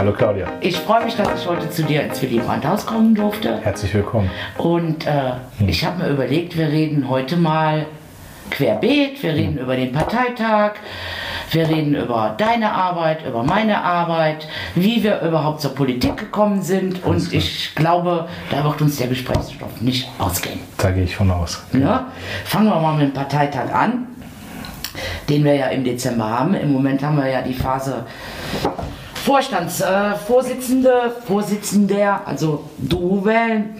Hallo Claudia. Ich freue mich, dass ich heute zu dir ins Willy Brandt-Haus kommen durfte. Herzlich willkommen. Und äh, ich habe mir überlegt, wir reden heute mal querbeet, wir reden über den Parteitag, wir reden über deine Arbeit, über meine Arbeit, wie wir überhaupt zur Politik gekommen sind. Und ich glaube, da wird uns der Gesprächsstoff nicht ausgehen. Da gehe ich von aus. Ja? Fangen wir mal mit dem Parteitag an, den wir ja im Dezember haben. Im Moment haben wir ja die Phase Vorstandsvorsitzende, äh, Vorsitzender, also du wählen.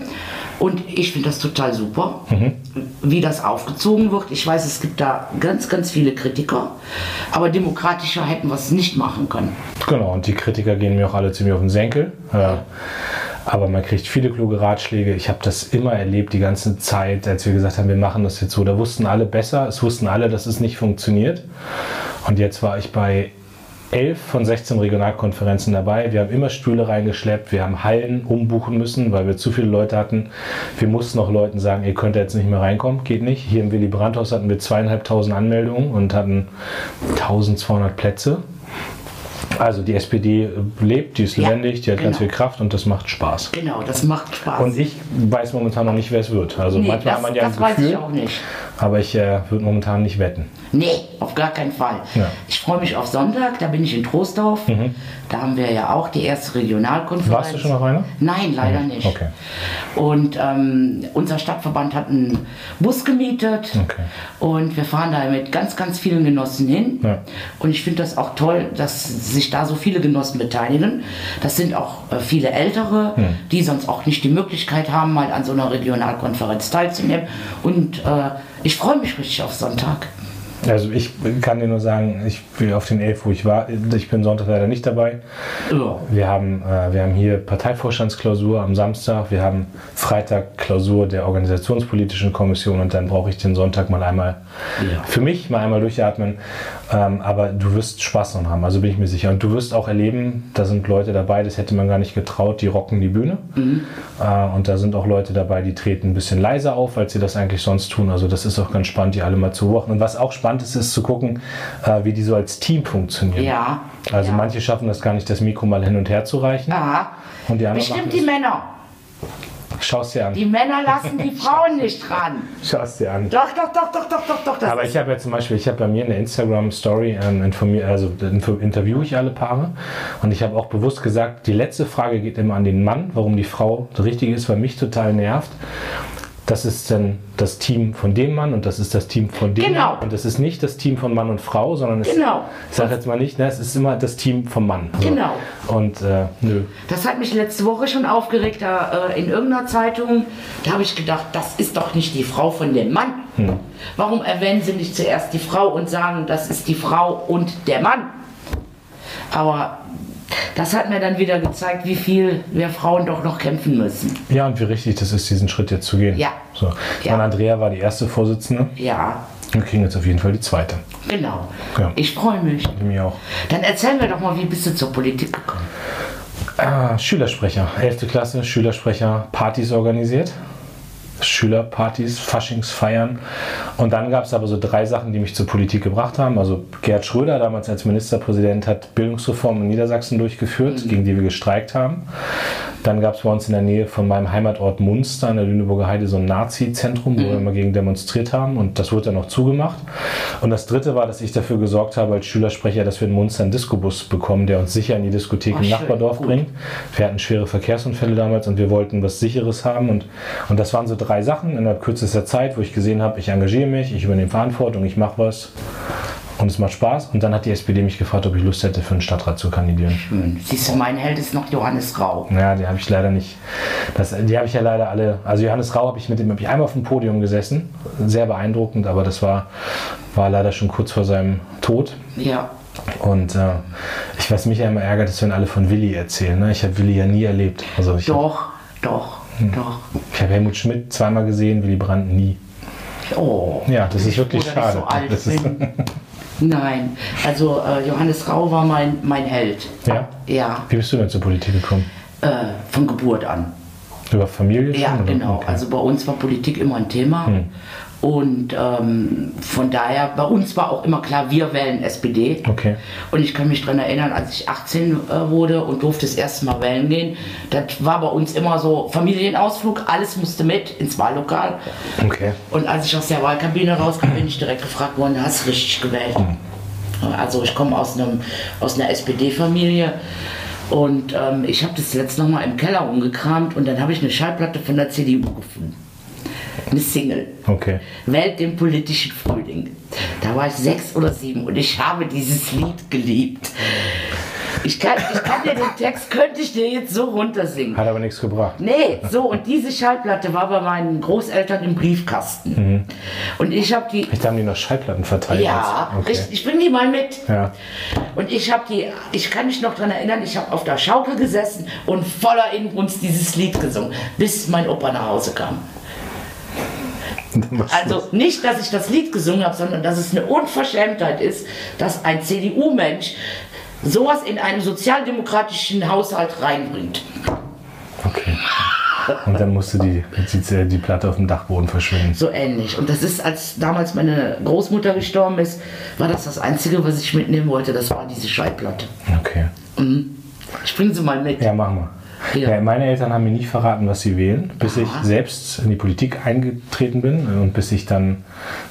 Und ich finde das total super, mhm. wie das aufgezogen wird. Ich weiß, es gibt da ganz, ganz viele Kritiker, aber demokratischer hätten wir es nicht machen können. Genau, und die Kritiker gehen mir auch alle ziemlich auf den Senkel. Ja. Aber man kriegt viele kluge Ratschläge. Ich habe das immer erlebt, die ganze Zeit, als wir gesagt haben, wir machen das jetzt so. Da wussten alle besser, es wussten alle, dass es nicht funktioniert. Und jetzt war ich bei elf von 16 Regionalkonferenzen dabei. Wir haben immer Stühle reingeschleppt, wir haben Hallen umbuchen müssen, weil wir zu viele Leute hatten. Wir mussten auch Leuten sagen, ihr könnt jetzt nicht mehr reinkommen, geht nicht. Hier im Willy Brandt-Haus hatten wir zweieinhalbtausend Anmeldungen und hatten 1200 Plätze. Also die SPD lebt, die ist ja, lebendig, die hat genau. ganz viel Kraft und das macht Spaß. Genau, das macht Spaß. Und ich weiß momentan noch nicht, wer es wird. Also nee, manchmal das, hat man ja das ein Gefühl, weiß ich auch nicht. Aber ich äh, würde momentan nicht wetten. Nee, auf gar keinen Fall. Ja. Ich freue mich auf Sonntag, da bin ich in Trostorf. Mhm. Da haben wir ja auch die erste Regionalkonferenz. Warst du schon auf einer? Nein, leider mhm. nicht. Okay. Und ähm, unser Stadtverband hat einen Bus gemietet okay. und wir fahren da mit ganz, ganz vielen Genossen hin. Ja. Und ich finde das auch toll, dass sich da so viele Genossen beteiligen. Das sind auch äh, viele Ältere, mhm. die sonst auch nicht die Möglichkeit haben, mal an so einer Regionalkonferenz teilzunehmen. Und äh, ich freue mich richtig auf Sonntag. Also ich kann dir nur sagen, ich bin auf den 11, wo ich war, ich bin Sonntag leider nicht dabei. Ja. Wir, haben, äh, wir haben hier Parteivorstandsklausur am Samstag, wir haben Freitag Klausur der organisationspolitischen Kommission und dann brauche ich den Sonntag mal einmal ja. für mich, mal einmal durchatmen. Ähm, aber du wirst Spaß noch haben, also bin ich mir sicher. Und du wirst auch erleben, da sind Leute dabei, das hätte man gar nicht getraut, die rocken die Bühne. Mhm. Äh, und da sind auch Leute dabei, die treten ein bisschen leiser auf, als sie das eigentlich sonst tun. Also das ist auch ganz spannend, die alle mal zu beobachten. Und was auch spannend ist, ist zu gucken, äh, wie die so als Team funktionieren. Ja. Also ja. manche schaffen das gar nicht, das Mikro mal hin und her zu reichen. Aha. Und die anderen Bestimmt die Männer. Schau es dir an. Die Männer lassen die Frauen nicht ran. Schau es dir an. Doch, doch, doch, doch, doch, doch, doch. Aber ich habe ja zum Beispiel, ich habe bei mir in der Instagram-Story ähm, informiert, also interviewe ich alle Paare. Und ich habe auch bewusst gesagt, die letzte Frage geht immer an den Mann, warum die Frau das Richtige ist, weil mich total nervt das ist dann das Team von dem Mann und das ist das Team von dem genau. Mann. Und das ist nicht das Team von Mann und Frau, sondern es, genau. ich sage jetzt mal nicht, ne, es ist immer das Team vom Mann. Also, genau. Und äh, nö. Das hat mich letzte Woche schon aufgeregt, da, äh, in irgendeiner Zeitung. Da habe ich gedacht, das ist doch nicht die Frau von dem Mann. Hm. Warum erwähnen Sie nicht zuerst die Frau und sagen, das ist die Frau und der Mann? Aber das hat mir dann wieder gezeigt, wie viel wir Frauen doch noch kämpfen müssen. Ja, und wie richtig das ist, diesen Schritt jetzt zu gehen. Ja. So. Ja. Und Andrea war die erste Vorsitzende. Ja. Wir kriegen jetzt auf jeden Fall die zweite. Genau. Ja. Ich freue mich. Mir auch. Dann erzähl mir doch mal, wie bist du zur Politik gekommen? Ah, Schülersprecher, 11. Klasse, Schülersprecher, Partys organisiert. Schülerpartys, Faschingsfeiern. Und dann gab es aber so drei Sachen, die mich zur Politik gebracht haben. Also Gerd Schröder, damals als Ministerpräsident, hat Bildungsreformen in Niedersachsen durchgeführt, mhm. gegen die wir gestreikt haben. Dann gab es bei uns in der Nähe von meinem Heimatort Munster an der Lüneburger Heide so ein Nazi-Zentrum, wo mhm. wir immer gegen demonstriert haben. Und das wurde dann noch zugemacht. Und das dritte war, dass ich dafür gesorgt habe als Schülersprecher, dass wir in Munster einen Discobus bekommen, der uns sicher in die Diskothek oh, im Nachbardorf schön, bringt. Wir hatten schwere Verkehrsunfälle damals und wir wollten was Sicheres haben. Und, und das waren so drei Sachen in der kürzester Zeit, wo ich gesehen habe, ich engagiere mich, ich übernehme Verantwortung, ich mache was und es macht Spaß. Und dann hat die SPD mich gefragt, ob ich Lust hätte, für den Stadtrat zu kandidieren. Schön. Siehst du, mein Held ist noch Johannes Rau. Ja, die habe ich leider nicht. Das, die habe ich ja leider alle. Also Johannes Rau habe ich mit dem habe ich einmal auf dem Podium gesessen. Sehr beeindruckend, aber das war, war leider schon kurz vor seinem Tod. Ja. Und äh, ich weiß, mich ja immer ärgert, ist, wenn alle von Willi erzählen. Ne? Ich habe Willi ja nie erlebt. Also ich doch, hab, doch. Hm. Doch. Ich habe Helmut Schmidt zweimal gesehen, Willy Brandt nie. Oh. Ja, das ist wirklich schade. So alt das ist Nein, also äh, Johannes Rau war mein, mein Held. Ja? Ja. Wie bist du denn zur Politik gekommen? Äh, von Geburt an. Über Familie? Ja, schon, genau. Okay. Also bei uns war Politik immer ein Thema. Hm. Und ähm, von daher, bei uns war auch immer klar, wir wählen SPD. Okay. Und ich kann mich daran erinnern, als ich 18 äh, wurde und durfte das erste Mal wählen gehen, das war bei uns immer so Familienausflug, alles musste mit ins Wahllokal. Okay. Und als ich aus der Wahlkabine rauskam, bin ich direkt gefragt worden, hast du richtig gewählt? Mhm. Also ich komme aus, aus einer SPD-Familie. Und ähm, ich habe das letzte noch mal im Keller umgekramt und dann habe ich eine Schallplatte von der CDU gefunden eine Single. Okay. Wählt den politischen Frühling. Da war ich sechs oder sieben und ich habe dieses Lied geliebt. Ich kann, ich kann dir den Text, könnte ich dir jetzt so runtersingen. Hat aber nichts gebracht. Nee, so und diese Schallplatte war bei meinen Großeltern im Briefkasten. Mhm. Und ich habe die. Ich haben die noch Schallplatten verteilt. Ja, okay. ich, ich bring die mal mit. Ja. Und ich habe die, ich kann mich noch daran erinnern, ich habe auf der Schaukel gesessen und voller Inbrunst dieses Lied gesungen, bis mein Opa nach Hause kam. Also nicht, dass ich das Lied gesungen habe, sondern dass es eine Unverschämtheit ist, dass ein CDU-Mensch sowas in einen sozialdemokratischen Haushalt reinbringt. Okay. Und dann musste die, die, die Platte auf dem Dachboden verschwinden. So ähnlich. Und das ist, als damals meine Großmutter gestorben ist, war das das Einzige, was ich mitnehmen wollte. Das war diese Schallplatte. Okay. Mhm. Ich bringe sie mal mit. Ja, machen wir. Ja. Ja, meine Eltern haben mir nie verraten, was sie wählen, bis Aha. ich selbst in die Politik eingetreten bin und bis ich dann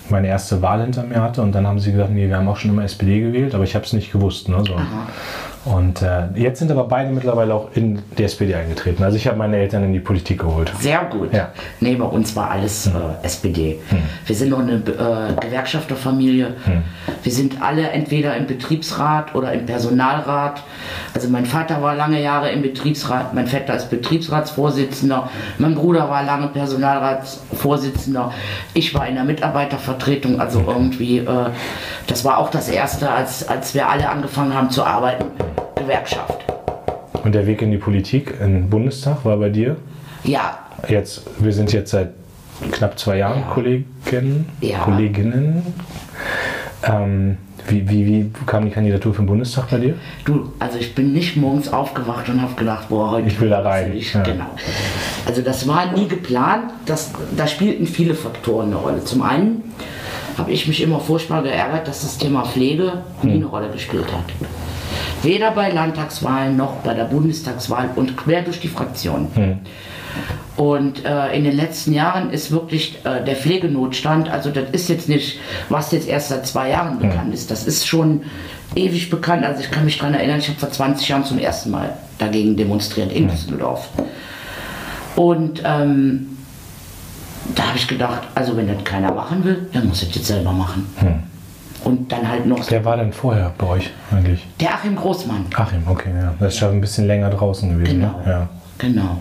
meine erste Wahl hinter mir hatte. Und dann haben sie gesagt, nee, wir haben auch schon immer SPD gewählt, aber ich habe es nicht gewusst. Ne, so. Und äh, jetzt sind aber beide mittlerweile auch in die SPD eingetreten. Also ich habe meine Eltern in die Politik geholt. Sehr gut. Ja. Nee, bei uns war alles hm. äh, SPD. Hm. Wir sind noch eine äh, Gewerkschafterfamilie. Hm. Wir sind alle entweder im Betriebsrat oder im Personalrat. Also mein Vater war lange Jahre im Betriebsrat, mein Vetter ist Betriebsratsvorsitzender, mein Bruder war lange Personalratsvorsitzender. Ich war in der Mitarbeitervertretung, also irgendwie, äh, das war auch das Erste, als, als wir alle angefangen haben zu arbeiten Gewerkschaft. Und der Weg in die Politik, im Bundestag, war bei dir? Ja. Jetzt, wir sind jetzt seit knapp zwei Jahren ja. Kolleginnen. Ja. Kolleginnen. Ähm, wie, wie, wie kam die Kandidatur für den Bundestag bei dir? Du, also ich bin nicht morgens aufgewacht und habe gedacht, boah, heute ich will da rein. Ich, ja. Genau. Also das war nie geplant. Das, da spielten viele Faktoren eine Rolle. Zum einen habe ich mich immer furchtbar geärgert, dass das Thema Pflege nie hm. eine Rolle gespielt hat. Weder bei Landtagswahlen noch bei der Bundestagswahl und quer durch die Fraktionen. Hm. Und äh, in den letzten Jahren ist wirklich äh, der Pflegenotstand, also das ist jetzt nicht, was jetzt erst seit zwei Jahren hm. bekannt ist, das ist schon ewig bekannt. Also ich kann mich daran erinnern, ich habe vor 20 Jahren zum ersten Mal dagegen demonstriert in hm. Düsseldorf. Und ähm, da habe ich gedacht, also wenn das keiner machen will, dann muss es jetzt selber machen. Hm. Und dann halt noch. Wer war denn vorher bei euch eigentlich? Der Achim Großmann. Achim, okay, ja. Das ist schon ein bisschen länger draußen gewesen. Genau. Ne? Ja. Genau.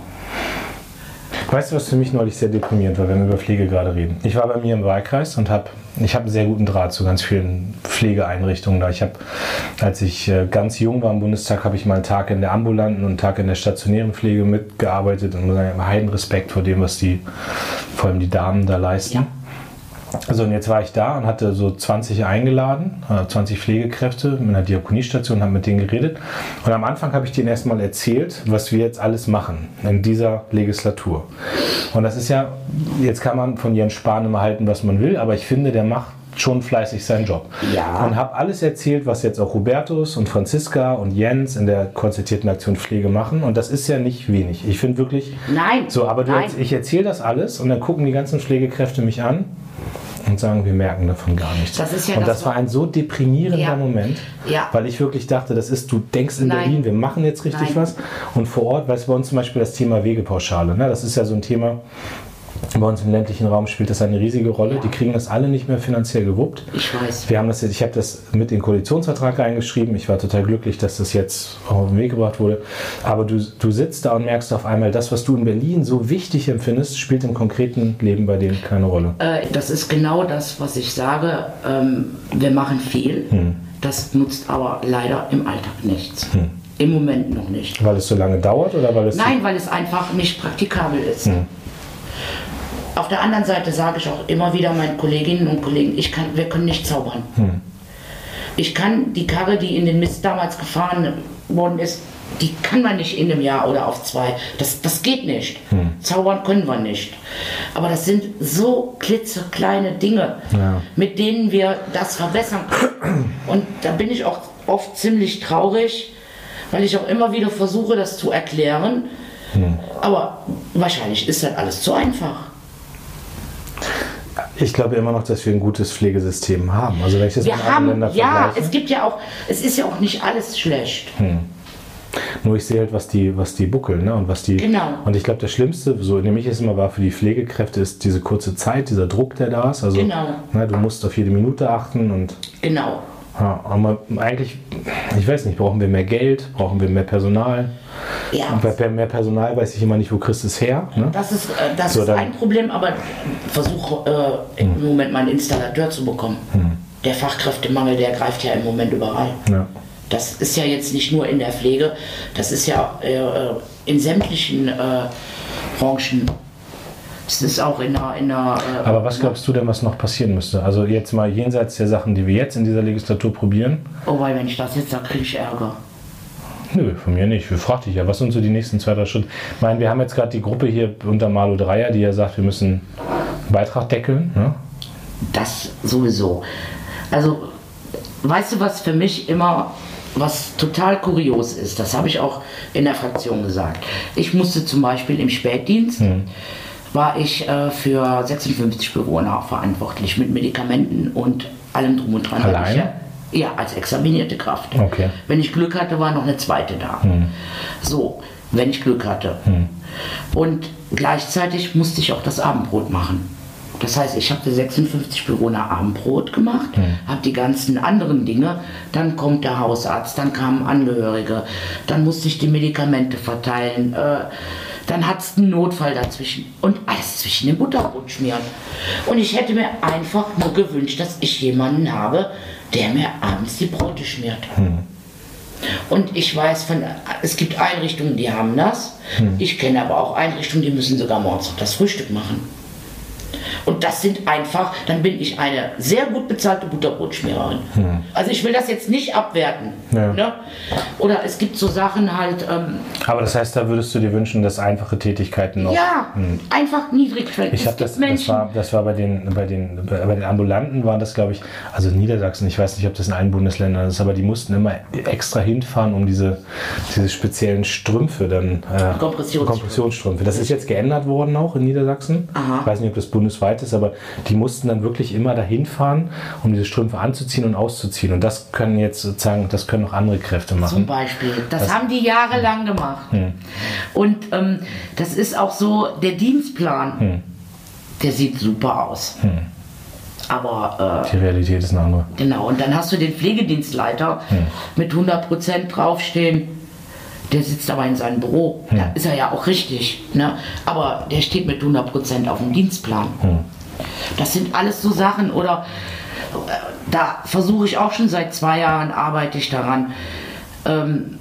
Weißt du, was für mich neulich sehr deprimierend war, wenn wir über Pflege gerade reden? Ich war bei mir im Wahlkreis und habe, ich habe einen sehr guten Draht zu ganz vielen Pflegeeinrichtungen da. Ich habe, als ich äh, ganz jung war im Bundestag, habe ich mal einen Tag in der ambulanten und einen Tag in der stationären Pflege mitgearbeitet und muss sagen, heiden Respekt vor dem, was die, vor allem die Damen da leisten. Ja. Also und jetzt war ich da und hatte so 20 eingeladen, 20 äh, Pflegekräfte mit einer Diakoniestation, habe mit denen geredet. Und am Anfang habe ich denen erstmal erzählt, was wir jetzt alles machen in dieser Legislatur. Und das ist ja, jetzt kann man von Jens Spahn immer halten, was man will, aber ich finde, der macht schon fleißig seinen Job. Ja. Und habe alles erzählt, was jetzt auch Hubertus und Franziska und Jens in der konzertierten Aktion Pflege machen. Und das ist ja nicht wenig. Ich finde wirklich. Nein. So, aber du, nein. ich erzähle das alles und dann gucken die ganzen Pflegekräfte mich an und sagen, wir merken davon gar nichts. Das ist ja und das, das war ein so deprimierender ja. Moment, ja. weil ich wirklich dachte, das ist, du denkst in Nein. Berlin, wir machen jetzt richtig Nein. was und vor Ort, weißt du, bei uns zum Beispiel das Thema Wegepauschale, ne? das ist ja so ein Thema, bei uns im ländlichen Raum spielt das eine riesige Rolle. Ja. Die kriegen das alle nicht mehr finanziell gewuppt. Ich weiß. Wir haben das jetzt, ich habe das mit in den Koalitionsvertrag eingeschrieben. Ich war total glücklich, dass das jetzt auf den Weg gebracht wurde. Aber du, du sitzt da und merkst auf einmal, das, was du in Berlin so wichtig empfindest, spielt im konkreten Leben bei denen keine Rolle. Äh, das ist genau das, was ich sage. Ähm, wir machen viel. Hm. Das nutzt aber leider im Alltag nichts. Hm. Im Moment noch nicht. Weil es so lange dauert oder weil es. Nein, weil es einfach nicht praktikabel ist. Hm. Auf der anderen Seite sage ich auch immer wieder meinen Kolleginnen und Kollegen, ich kann, wir können nicht zaubern. Hm. Ich kann die Karre, die in den Mist damals gefahren worden ist, die kann man nicht in einem Jahr oder auf zwei. Das, das geht nicht. Hm. Zaubern können wir nicht. Aber das sind so klitzekleine Dinge, ja. mit denen wir das verbessern können. Und da bin ich auch oft ziemlich traurig, weil ich auch immer wieder versuche, das zu erklären. Hm. Aber wahrscheinlich ist das alles zu einfach. Ich glaube immer noch, dass wir ein gutes Pflegesystem haben. Also wenn ich das wir haben, ja, es gibt ja auch, es ist ja auch nicht alles schlecht. Hm. Nur ich sehe halt, was die, was die buckeln, ne? Und was die. Genau. Und ich glaube, das Schlimmste, so nehme ich es immer war für die Pflegekräfte, ist diese kurze Zeit, dieser Druck, der da ist. Also, genau. Ne, du musst auf jede Minute achten und. Genau. Ja, aber eigentlich, ich weiß nicht, brauchen wir mehr Geld, brauchen wir mehr Personal? Ja. Und bei mehr Personal weiß ich immer nicht, wo kriegst du es her. Ne? Das ist, äh, das so, ist ein Problem, aber versuche äh, im hm. Moment mal einen Installateur zu bekommen. Hm. Der Fachkräftemangel, der greift ja im Moment überall. Ja. Das ist ja jetzt nicht nur in der Pflege, das ist ja äh, in sämtlichen äh, Branchen. Das ist auch in der. In der äh, Aber was glaubst du denn, was noch passieren müsste? Also jetzt mal jenseits der Sachen, die wir jetzt in dieser Legislatur probieren. Oh, weil wenn ich das jetzt sage, kriege ich Ärger. Nö, von mir nicht. Wir fragten dich ja, was sind so die nächsten zwei, drei Schritte? Ich meine, wir haben jetzt gerade die Gruppe hier unter Malu Dreier, die ja sagt, wir müssen einen Beitrag deckeln. Ne? Das sowieso. Also, weißt du, was für mich immer was total kurios ist, das habe ich auch in der Fraktion gesagt. Ich musste zum Beispiel im Spätdienst, hm. War ich äh, für 56 Bewohner verantwortlich mit Medikamenten und allem drum und dran. Allein? Ja, als examinierte Kraft. Okay. Wenn ich Glück hatte, war noch eine zweite da. Hm. So, wenn ich Glück hatte. Hm. Und gleichzeitig musste ich auch das Abendbrot machen. Das heißt, ich habe für 56 Bewohner Abendbrot gemacht, mhm. habe die ganzen anderen Dinge. Dann kommt der Hausarzt, dann kamen Angehörige, dann musste ich die Medikamente verteilen. Äh, dann hat es einen Notfall dazwischen und alles zwischen dem Butterbrot schmieren. Und ich hätte mir einfach nur gewünscht, dass ich jemanden habe, der mir abends die Brote schmiert. Mhm. Und ich weiß von, es gibt Einrichtungen, die haben das. Mhm. Ich kenne aber auch Einrichtungen, die müssen sogar morgens noch das Frühstück machen. Und das sind einfach, dann bin ich eine sehr gut bezahlte Butterbrotschmiererin. Hm. Also ich will das jetzt nicht abwerten. Ja. Ne? Oder es gibt so Sachen halt. Ähm, Aber das heißt, da würdest du dir wünschen, dass einfache Tätigkeiten noch. Ja, hm. einfach niedrigschwellig. Ich habe das, das war, das war bei den, bei den, bei den Ambulanten war das, glaube ich, also Niedersachsen, ich weiß nicht, ob das in allen Bundesländern ist, aber die mussten immer extra hinfahren, um diese, diese speziellen Strümpfe dann. Äh, Kompressionsstrümpfe. Kompressionsstrümpfe. Das ist jetzt geändert worden auch in Niedersachsen. Aha. Ich weiß nicht, ob das bundesweit weit ist, aber die mussten dann wirklich immer dahin fahren, um diese Strümpfe anzuziehen und auszuziehen. Und das können jetzt sozusagen, das können auch andere Kräfte machen. Zum Beispiel. Das, das haben die jahrelang gemacht. Hm. Und ähm, das ist auch so, der Dienstplan, hm. der sieht super aus. Hm. Aber äh, die Realität ist eine andere. Genau, und dann hast du den Pflegedienstleiter hm. mit 100% draufstehen der sitzt aber in seinem Büro. Hm. Da ist er ja auch richtig. Ne? Aber der steht mit 100% auf dem Dienstplan. Hm. Das sind alles so Sachen. Oder äh, da versuche ich auch schon seit zwei Jahren, arbeite ich daran. Ähm,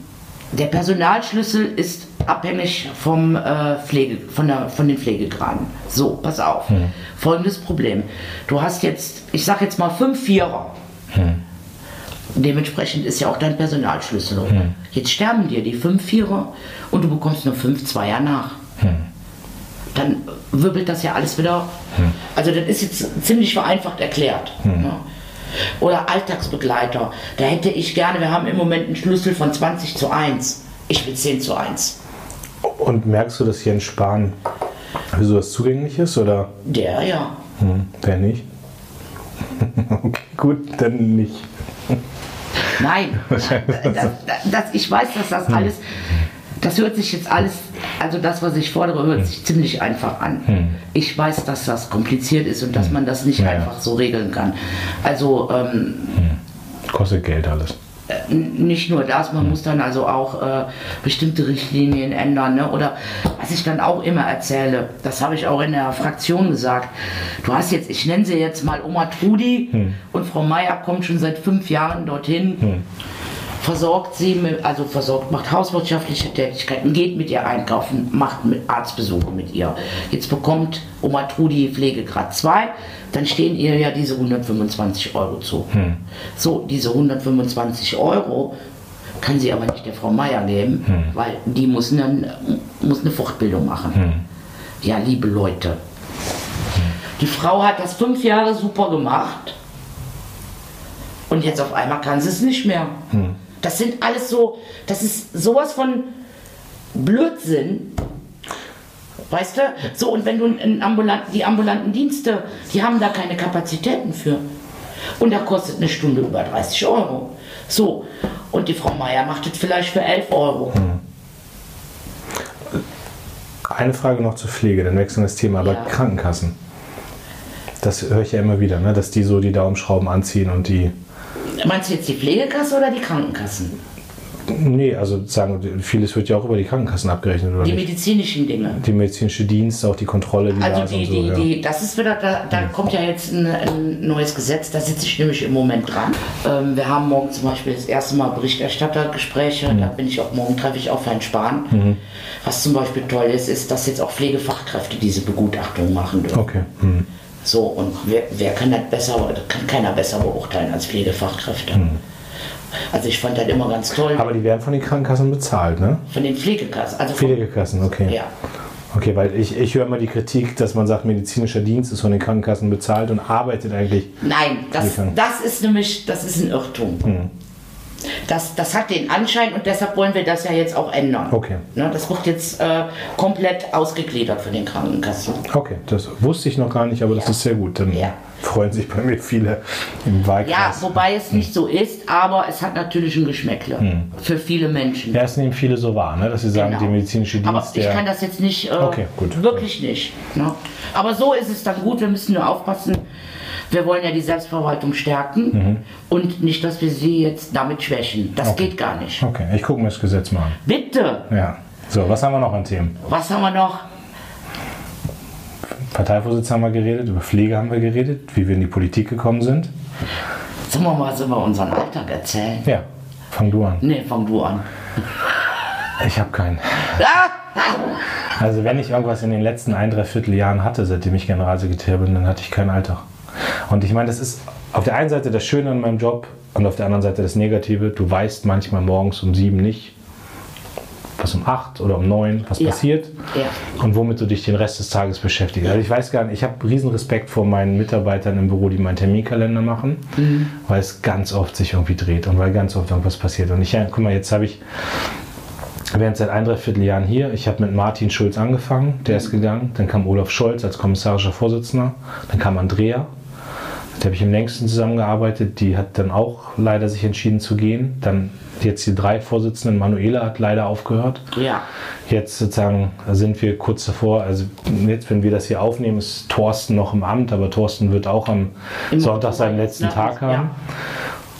der Personalschlüssel ist abhängig vom, äh, Pflege, von, der, von den Pflegegraden. So, pass auf. Hm. Folgendes Problem. Du hast jetzt, ich sag jetzt mal fünf Vierer. Hm. Dementsprechend ist ja auch dein Personalschlüssel. Hm. Jetzt sterben dir die fünf Vierer und du bekommst nur fünf Zweier nach. Hm. Dann wirbelt das ja alles wieder. Hm. Also das ist jetzt ziemlich vereinfacht erklärt. Hm. Ne? Oder Alltagsbegleiter. Da hätte ich gerne, wir haben im Moment einen Schlüssel von 20 zu 1. Ich will 10 zu 1. Und merkst du, dass hier in Spahn sowas zugänglich ist? Oder? Der ja. Hm, der nicht? okay, gut, dann nicht. Nein, das, das, ich weiß, dass das hm. alles, das hört sich jetzt alles, also das, was ich fordere, hört hm. sich ziemlich einfach an. Hm. Ich weiß, dass das kompliziert ist und dass man das nicht einfach so regeln kann. Also ähm, kostet Geld alles. Äh, nicht nur das, man mhm. muss dann also auch äh, bestimmte Richtlinien ändern. Ne? Oder was ich dann auch immer erzähle, das habe ich auch in der Fraktion gesagt. Du hast jetzt, ich nenne sie jetzt mal Oma Trudi mhm. und Frau Meier kommt schon seit fünf Jahren dorthin. Mhm versorgt sie, mit, also versorgt, macht hauswirtschaftliche Tätigkeiten, geht mit ihr einkaufen, macht mit Arztbesuche mit ihr. Jetzt bekommt Oma Trudi Pflegegrad 2, dann stehen ihr ja diese 125 Euro zu. Hm. So, diese 125 Euro kann sie aber nicht der Frau Meier geben, hm. weil die muss eine, muss eine Fortbildung machen. Hm. Ja, liebe Leute. Die Frau hat das fünf Jahre super gemacht und jetzt auf einmal kann sie es nicht mehr. Hm. Das sind alles so, das ist sowas von Blödsinn. Weißt du? So, und wenn du in ambulant, die ambulanten Dienste, die haben da keine Kapazitäten für. Und da kostet eine Stunde über 30 Euro. So, und die Frau Meier macht es vielleicht für 11 Euro. Hm. Eine Frage noch zur Pflege, dann wechseln wir das Thema, aber ja. Krankenkassen. Das höre ich ja immer wieder, ne? dass die so die Daumenschrauben anziehen und die. Meinst du jetzt die Pflegekasse oder die Krankenkassen? Nee, also sagen, vieles wird ja auch über die Krankenkassen abgerechnet, oder Die nicht? medizinischen Dinge. Die medizinische Dienste, auch die Kontrolle, die also da die, und so, die, ja. das ist wieder, da, da ja. kommt ja jetzt ein, ein, neues Gesetz, da sitze ich nämlich im Moment dran. Ähm, wir haben morgen zum Beispiel das erste Mal Berichterstattergespräche, mhm. da bin ich auch, morgen treffe ich auch Herrn Spahn. Mhm. Was zum Beispiel toll ist, ist, dass jetzt auch Pflegefachkräfte diese Begutachtung machen dürfen. Okay. Mhm. So, und wer, wer kann das besser, kann keiner besser beurteilen als Pflegefachkräfte. Mhm. Also ich fand das immer ganz toll. Aber die werden von den Krankenkassen bezahlt, ne? Von den Pflegekassen. Also Pflegekassen, okay. Ja. Okay, weil ich, ich höre immer die Kritik, dass man sagt, medizinischer Dienst ist von den Krankenkassen bezahlt und arbeitet eigentlich. Nein, das, das ist nämlich, das ist ein Irrtum. Hm. Das, das hat den Anschein und deshalb wollen wir das ja jetzt auch ändern. Okay. Ne, das wird jetzt äh, komplett ausgegliedert für den Krankenkassen. Okay, das wusste ich noch gar nicht, aber ja. das ist sehr gut. Dann ja. freuen sich bei mir viele im Wahlkreis. Ja, wobei es nicht so ist, aber es hat natürlich ein Geschmäckle hm. für viele Menschen. Ja, es nehmen viele so wahr, ne? dass sie sagen, genau. die medizinische Dienst. Aber ich kann das jetzt nicht, äh, okay, gut. wirklich nicht. Ne? Aber so ist es dann gut, wir müssen nur aufpassen, wir wollen ja die Selbstverwaltung stärken mhm. und nicht, dass wir sie jetzt damit schwächen. Das okay. geht gar nicht. Okay, ich gucke mir das Gesetz mal an. Bitte! Ja. So, was haben wir noch an Themen? Was haben wir noch? Parteivorsitz haben wir geredet, über Pflege haben wir geredet, wie wir in die Politik gekommen sind. Sollen wir mal über unseren Alltag erzählen? Ja, fang du an. Nee, fang du an. Ich habe keinen. Also wenn ich irgendwas in den letzten ein, dreiviertel Jahren hatte, seitdem ich Generalsekretär bin, dann hatte ich keinen Alltag. Und ich meine, das ist auf der einen Seite das Schöne an meinem Job und auf der anderen Seite das Negative. Du weißt manchmal morgens um sieben nicht, was um acht oder um neun, was ja. passiert ja. und womit du dich den Rest des Tages beschäftigst. Also ich weiß gar nicht, ich habe riesen Respekt vor meinen Mitarbeitern im Büro, die meinen Terminkalender machen, mhm. weil es ganz oft sich irgendwie dreht und weil ganz oft irgendwas passiert. Und ich, ja, guck mal, jetzt habe ich während seit ein, dreiviertel Jahren hier. Ich habe mit Martin Schulz angefangen, der ist gegangen. Dann kam Olaf Scholz als kommissarischer Vorsitzender. Dann kam Andrea, da habe ich am längsten zusammengearbeitet. Die hat dann auch leider sich entschieden zu gehen. Dann jetzt die drei Vorsitzenden. Manuela hat leider aufgehört. Ja. Jetzt sozusagen sind wir kurz davor. Also jetzt, wenn wir das hier aufnehmen, ist Thorsten noch im Amt, aber Thorsten wird auch am Im Sonntag seinen letzten ja, Tag haben. Ja.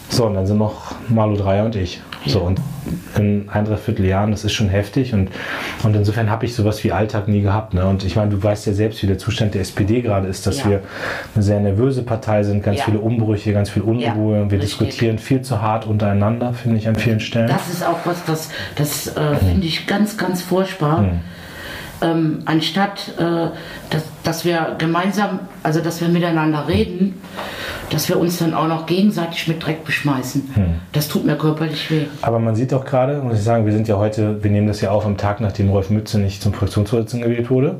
So, und dann sind noch Malu Dreier und ich. So, und in ein, dreiviertel Jahren, das ist schon heftig. Und, und insofern habe ich sowas wie Alltag nie gehabt. Ne? Und ich meine, du weißt ja selbst, wie der Zustand der SPD gerade ist, dass ja. wir eine sehr nervöse Partei sind, ganz ja. viele Umbrüche, ganz viel Unruhe. Ja, wir richtig. diskutieren viel zu hart untereinander, finde ich, an vielen Stellen. Das ist auch was, das, das äh, finde ich ganz, ganz furchtbar. Hm. Ähm, anstatt äh, dass, dass wir gemeinsam, also dass wir miteinander reden, dass wir uns dann auch noch gegenseitig mit Dreck beschmeißen. Hm. Das tut mir körperlich weh. Aber man sieht doch gerade, muss ich sagen, wir sind ja heute, wir nehmen das ja auf am Tag, nachdem Rolf Mütze nicht zum Fraktionsvorsitzenden gewählt wurde.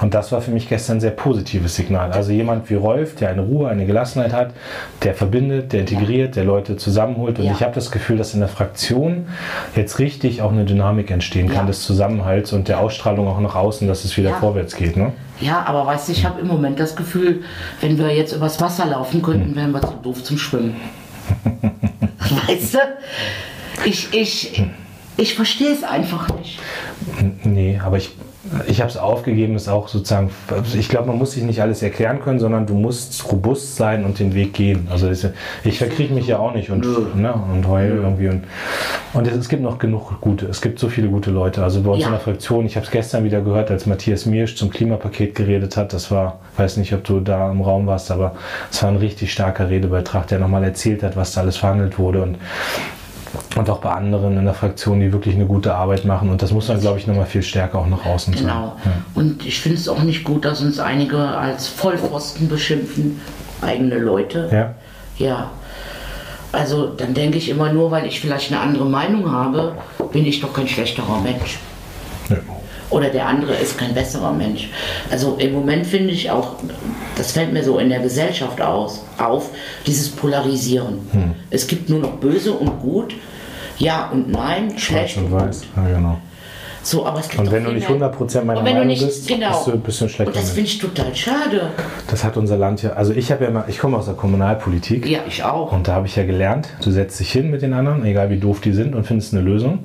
Und das war für mich gestern ein sehr positives Signal. Also jemand wie Rolf, der eine Ruhe, eine Gelassenheit hat, der verbindet, der integriert, ja. der Leute zusammenholt. Und ja. ich habe das Gefühl, dass in der Fraktion jetzt richtig auch eine Dynamik entstehen kann, ja. des Zusammenhalts und der Ausstrahlung auch nach außen, dass es wieder vorwärts geht. Ne? Ja, aber weißt du, ich habe im Moment das Gefühl, wenn wir jetzt übers Wasser laufen könnten, wären wir zu doof zum Schwimmen. weißt du? Ich, ich, ich verstehe es einfach nicht. Nee, aber ich ich habe es aufgegeben, ist auch sozusagen, ich glaube, man muss sich nicht alles erklären können, sondern du musst robust sein und den Weg gehen. Also ich verkriege mich ja auch nicht und, ne, und heule irgendwie. Und, und es, es, gibt noch genug gute, es gibt so viele gute Leute. Also bei uns ja. in der Fraktion, ich habe es gestern wieder gehört, als Matthias Miersch zum Klimapaket geredet hat, das war, weiß nicht, ob du da im Raum warst, aber es war ein richtig starker Redebeitrag, der nochmal erzählt hat, was da alles verhandelt wurde. Und und auch bei anderen in der Fraktion, die wirklich eine gute Arbeit machen. Und das muss dann, glaube ich, nochmal viel stärker auch nach außen genau. sein. Genau. Ja. Und ich finde es auch nicht gut, dass uns einige als Vollpfosten beschimpfen, eigene Leute. Ja. Ja. Also dann denke ich immer nur, weil ich vielleicht eine andere Meinung habe, bin ich doch kein schlechterer Mensch. Oder der andere ist kein besserer Mensch. Also im Moment finde ich auch, das fällt mir so in der Gesellschaft aus, auf, dieses Polarisieren. Hm. Es gibt nur noch böse und gut, ja und nein, schlecht und, weiß. Ja, genau. So, aber es gibt und wenn du nicht 100% meiner Meinung nicht, bist, genau. bist du ein bisschen schlechter. Und das finde ich total schade. Das hat unser Land ja, also ich habe ja mal, ich komme aus der Kommunalpolitik. Ja, ich auch. Und da habe ich ja gelernt, du setzt dich hin mit den anderen, egal wie doof die sind und findest eine Lösung.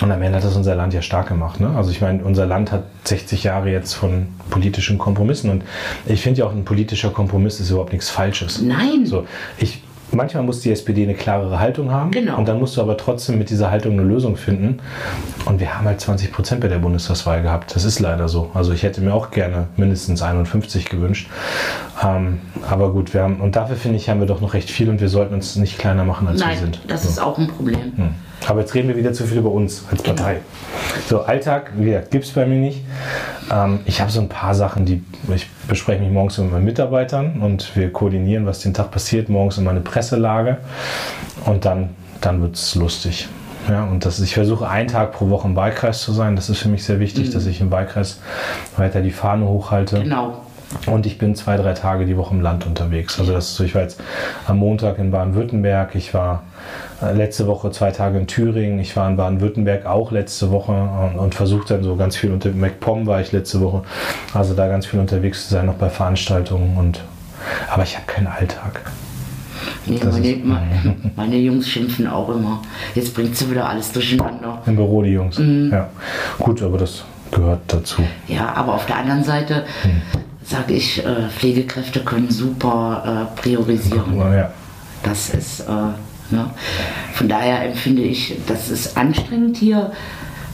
Und am Ende hat das unser Land ja stark gemacht. Ne? Also ich meine, unser Land hat 60 Jahre jetzt von politischen Kompromissen und ich finde ja auch ein politischer Kompromiss ist überhaupt nichts Falsches. Nein. So, ich, manchmal muss die SPD eine klarere Haltung haben. Genau. Und dann musst du aber trotzdem mit dieser Haltung eine Lösung finden. Und wir haben halt 20 Prozent bei der Bundestagswahl gehabt. Das ist leider so. Also ich hätte mir auch gerne mindestens 51 gewünscht. Ähm, aber gut, wir haben, und dafür finde ich, haben wir doch noch recht viel und wir sollten uns nicht kleiner machen, als Nein, wir sind. Das so. ist auch ein Problem. Hm. Aber jetzt reden wir wieder zu viel über uns als genau. Partei. So, Alltag, wie gesagt, gibt es bei mir nicht. Ähm, ich habe so ein paar Sachen, die ich bespreche mich morgens mit meinen Mitarbeitern und wir koordinieren, was den Tag passiert, morgens in meine Presselage und dann, dann wird es lustig. Ja, und das, ich versuche einen Tag pro Woche im Wahlkreis zu sein. Das ist für mich sehr wichtig, mhm. dass ich im Wahlkreis weiter die Fahne hochhalte. Genau. Und ich bin zwei, drei Tage die Woche im Land unterwegs. Also das ist ich war jetzt am Montag in Baden-Württemberg, ich war äh, letzte Woche zwei Tage in Thüringen, ich war in Baden-Württemberg auch letzte Woche und, und versucht dann so ganz viel unter MacPom war ich letzte Woche, also da ganz viel unterwegs zu sein, noch bei Veranstaltungen und aber ich habe keinen Alltag. Nee, meine, meine, meine, Jungs schimpfen auch immer. Jetzt bringt sie wieder alles durcheinander. Im Büro die Jungs. Mhm. Ja. Gut, aber das gehört dazu. Ja, aber auf der anderen Seite hm. Sage ich, äh, Pflegekräfte können super äh, priorisieren. Ja. Das ist äh, Ne? Von daher empfinde ich, das ist anstrengend hier,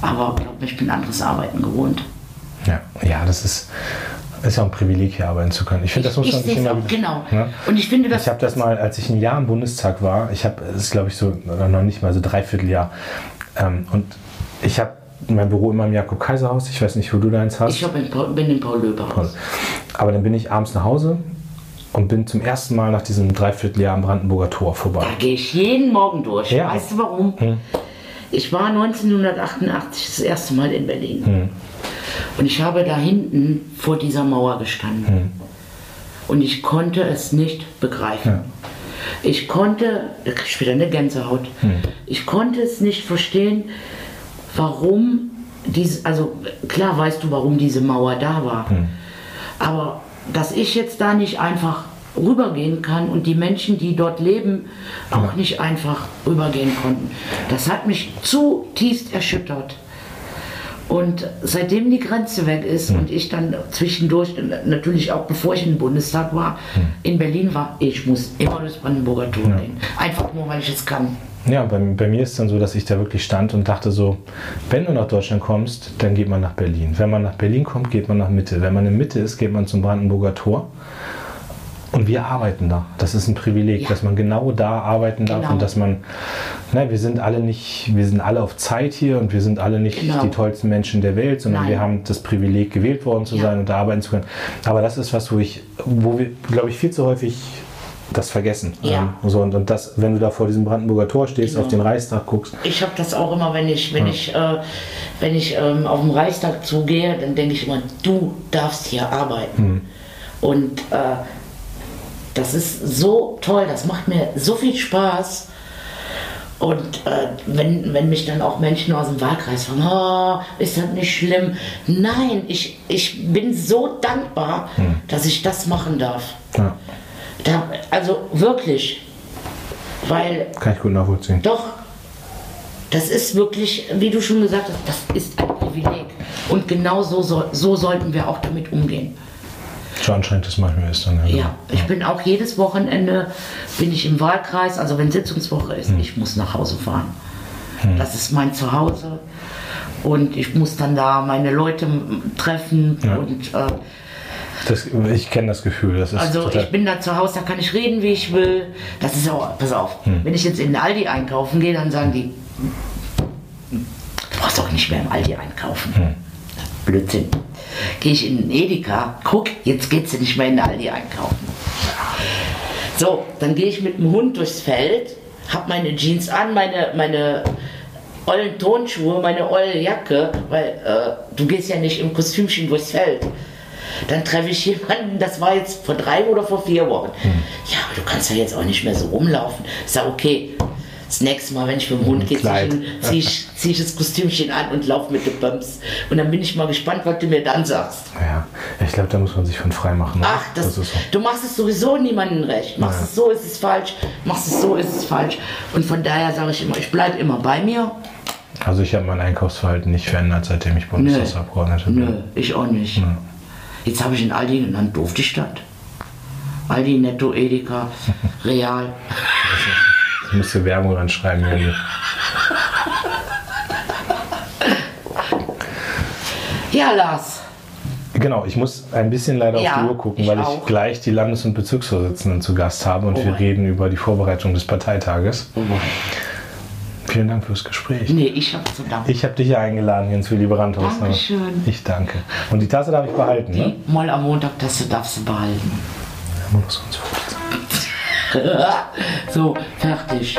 aber glaub, ich bin anderes Arbeiten gewohnt. Ja, ja das ist, ist ja ein Privileg, hier arbeiten zu können. Ich finde, das muss man sich immer auch, Genau. Ne? Und ich finde, das. Ich habe das mal, als ich ein Jahr im Bundestag war, ich habe, ist glaube ich so, noch nicht mal so dreiviertel Jahr. Ähm, und ich habe mein Büro immer im Jakob-Kaiser-Haus. Ich weiß nicht, wo du deins hast. Ich in, bin im Paul-Löber-Haus. Aber dann bin ich abends nach Hause und bin zum ersten Mal nach diesem Dreivierteljahr am Brandenburger Tor vorbei. Da gehe ich jeden Morgen durch. Ja. Weißt du warum? Hm. Ich war 1988 das erste Mal in Berlin. Hm. Und ich habe da hinten vor dieser Mauer gestanden. Hm. Und ich konnte es nicht begreifen. Ja. Ich konnte, ich wieder eine Gänsehaut. Hm. Ich konnte es nicht verstehen, warum diese, also klar weißt du, warum diese Mauer da war. Hm. Aber dass ich jetzt da nicht einfach rübergehen kann und die Menschen, die dort leben, auch nicht einfach rübergehen konnten. Das hat mich zutiefst erschüttert. Und seitdem die Grenze weg ist mhm. und ich dann zwischendurch, natürlich auch bevor ich im Bundestag war, mhm. in Berlin war, ich muss immer durchs Brandenburger Tor gehen. Einfach nur, weil ich es kann. Ja, bei, bei, mir ist es dann so, dass ich da wirklich stand und dachte so, wenn du nach Deutschland kommst, dann geht man nach Berlin. Wenn man nach Berlin kommt, geht man nach Mitte. Wenn man in Mitte ist, geht man zum Brandenburger Tor. Und wir arbeiten da. Das ist ein Privileg, ja. dass man genau da arbeiten darf genau. und dass man, ne, wir sind alle nicht, wir sind alle auf Zeit hier und wir sind alle nicht genau. die tollsten Menschen der Welt, sondern Nein. wir haben das Privileg, gewählt worden zu ja. sein und da arbeiten zu können. Aber das ist was, wo ich, wo wir, glaube ich, viel zu häufig das vergessen. Ja. Ähm, so, und, und das, wenn du da vor diesem Brandenburger Tor stehst, genau. auf den Reichstag guckst. Ich habe das auch immer, wenn ich, wenn ja. ich, äh, wenn ich ähm, auf den Reichstag zugehe, dann denke ich immer, du darfst hier arbeiten. Mhm. Und äh, das ist so toll, das macht mir so viel Spaß. Und äh, wenn, wenn mich dann auch Menschen aus dem Wahlkreis fragen, oh, ist das nicht schlimm? Nein, ich, ich bin so dankbar, hm. dass ich das machen darf. Ja. Da, also wirklich. Weil. Kann ich gut nachvollziehen. Doch. Das ist wirklich, wie du schon gesagt hast, das ist ein Privileg. Und genau so, so, so sollten wir auch damit umgehen. So anscheinend das manchmal ist dann. Ja, ja, ich bin auch jedes Wochenende bin ich im Wahlkreis, also wenn Sitzungswoche ist, hm. ich muss nach Hause fahren. Hm. Das ist mein Zuhause und ich muss dann da meine Leute treffen ja. und äh, das, ich kenne das Gefühl. Das also ich bin da zu Hause, da kann ich reden, wie ich will. Das ist auch, pass auf, hm. wenn ich jetzt in den Aldi einkaufen gehe, dann sagen die, du brauchst doch nicht mehr im Aldi einkaufen. Hm. Blödsinn. Gehe ich in den Edeka, guck, jetzt geht sie nicht mehr in den Aldi einkaufen. So, dann gehe ich mit dem Hund durchs Feld, habe meine Jeans an, meine, meine ollen Tonschuhe, meine olle Jacke, weil äh, du gehst ja nicht im Kostümchen durchs Feld. Dann treffe ich jemanden, das war jetzt vor drei oder vor vier Wochen. Hm. Ja, aber du kannst ja jetzt auch nicht mehr so rumlaufen. Ich sage, okay, das nächste Mal, wenn ich mit dem Hund gehe, ziehe ich, zieh ich, das Kostümchen an und laufe mit den Bums. Und dann bin ich mal gespannt, was du mir dann sagst. Ja, ich glaube, da muss man sich von frei machen. Ne? Ach, das, das so. du machst es sowieso niemandem recht. Machst ja. es so, ist es falsch. Machst es so, ist es falsch. Und von daher sage ich immer, ich bleibe immer bei mir. Also ich habe mein Einkaufsverhalten nicht verändert, seitdem ich Bundestagsabgeordneter bin. Nö, ich auch nicht. Nö. Jetzt habe ich in Aldi genannt, durfte ich das? Aldi, Netto, Edeka, Real. Ich müsste Werbung anschreiben, Jenny. Ja, Lars. Genau, ich muss ein bisschen leider ja, auf die Uhr gucken, ich weil auch. ich gleich die Landes- und Bezirksvorsitzenden zu Gast habe und oh wir reden über die Vorbereitung des Parteitages. Oh Vielen Dank fürs Gespräch. Nee, ich habe zu danken. Ich habe dich ja eingeladen hier ins Willy Brandt Haus. Ne? Dankeschön. Ich danke. Und die Tasse darf ich behalten, die ne? Mal am Montag Tasse darfst du behalten. Ja, man muss uns so, fertig.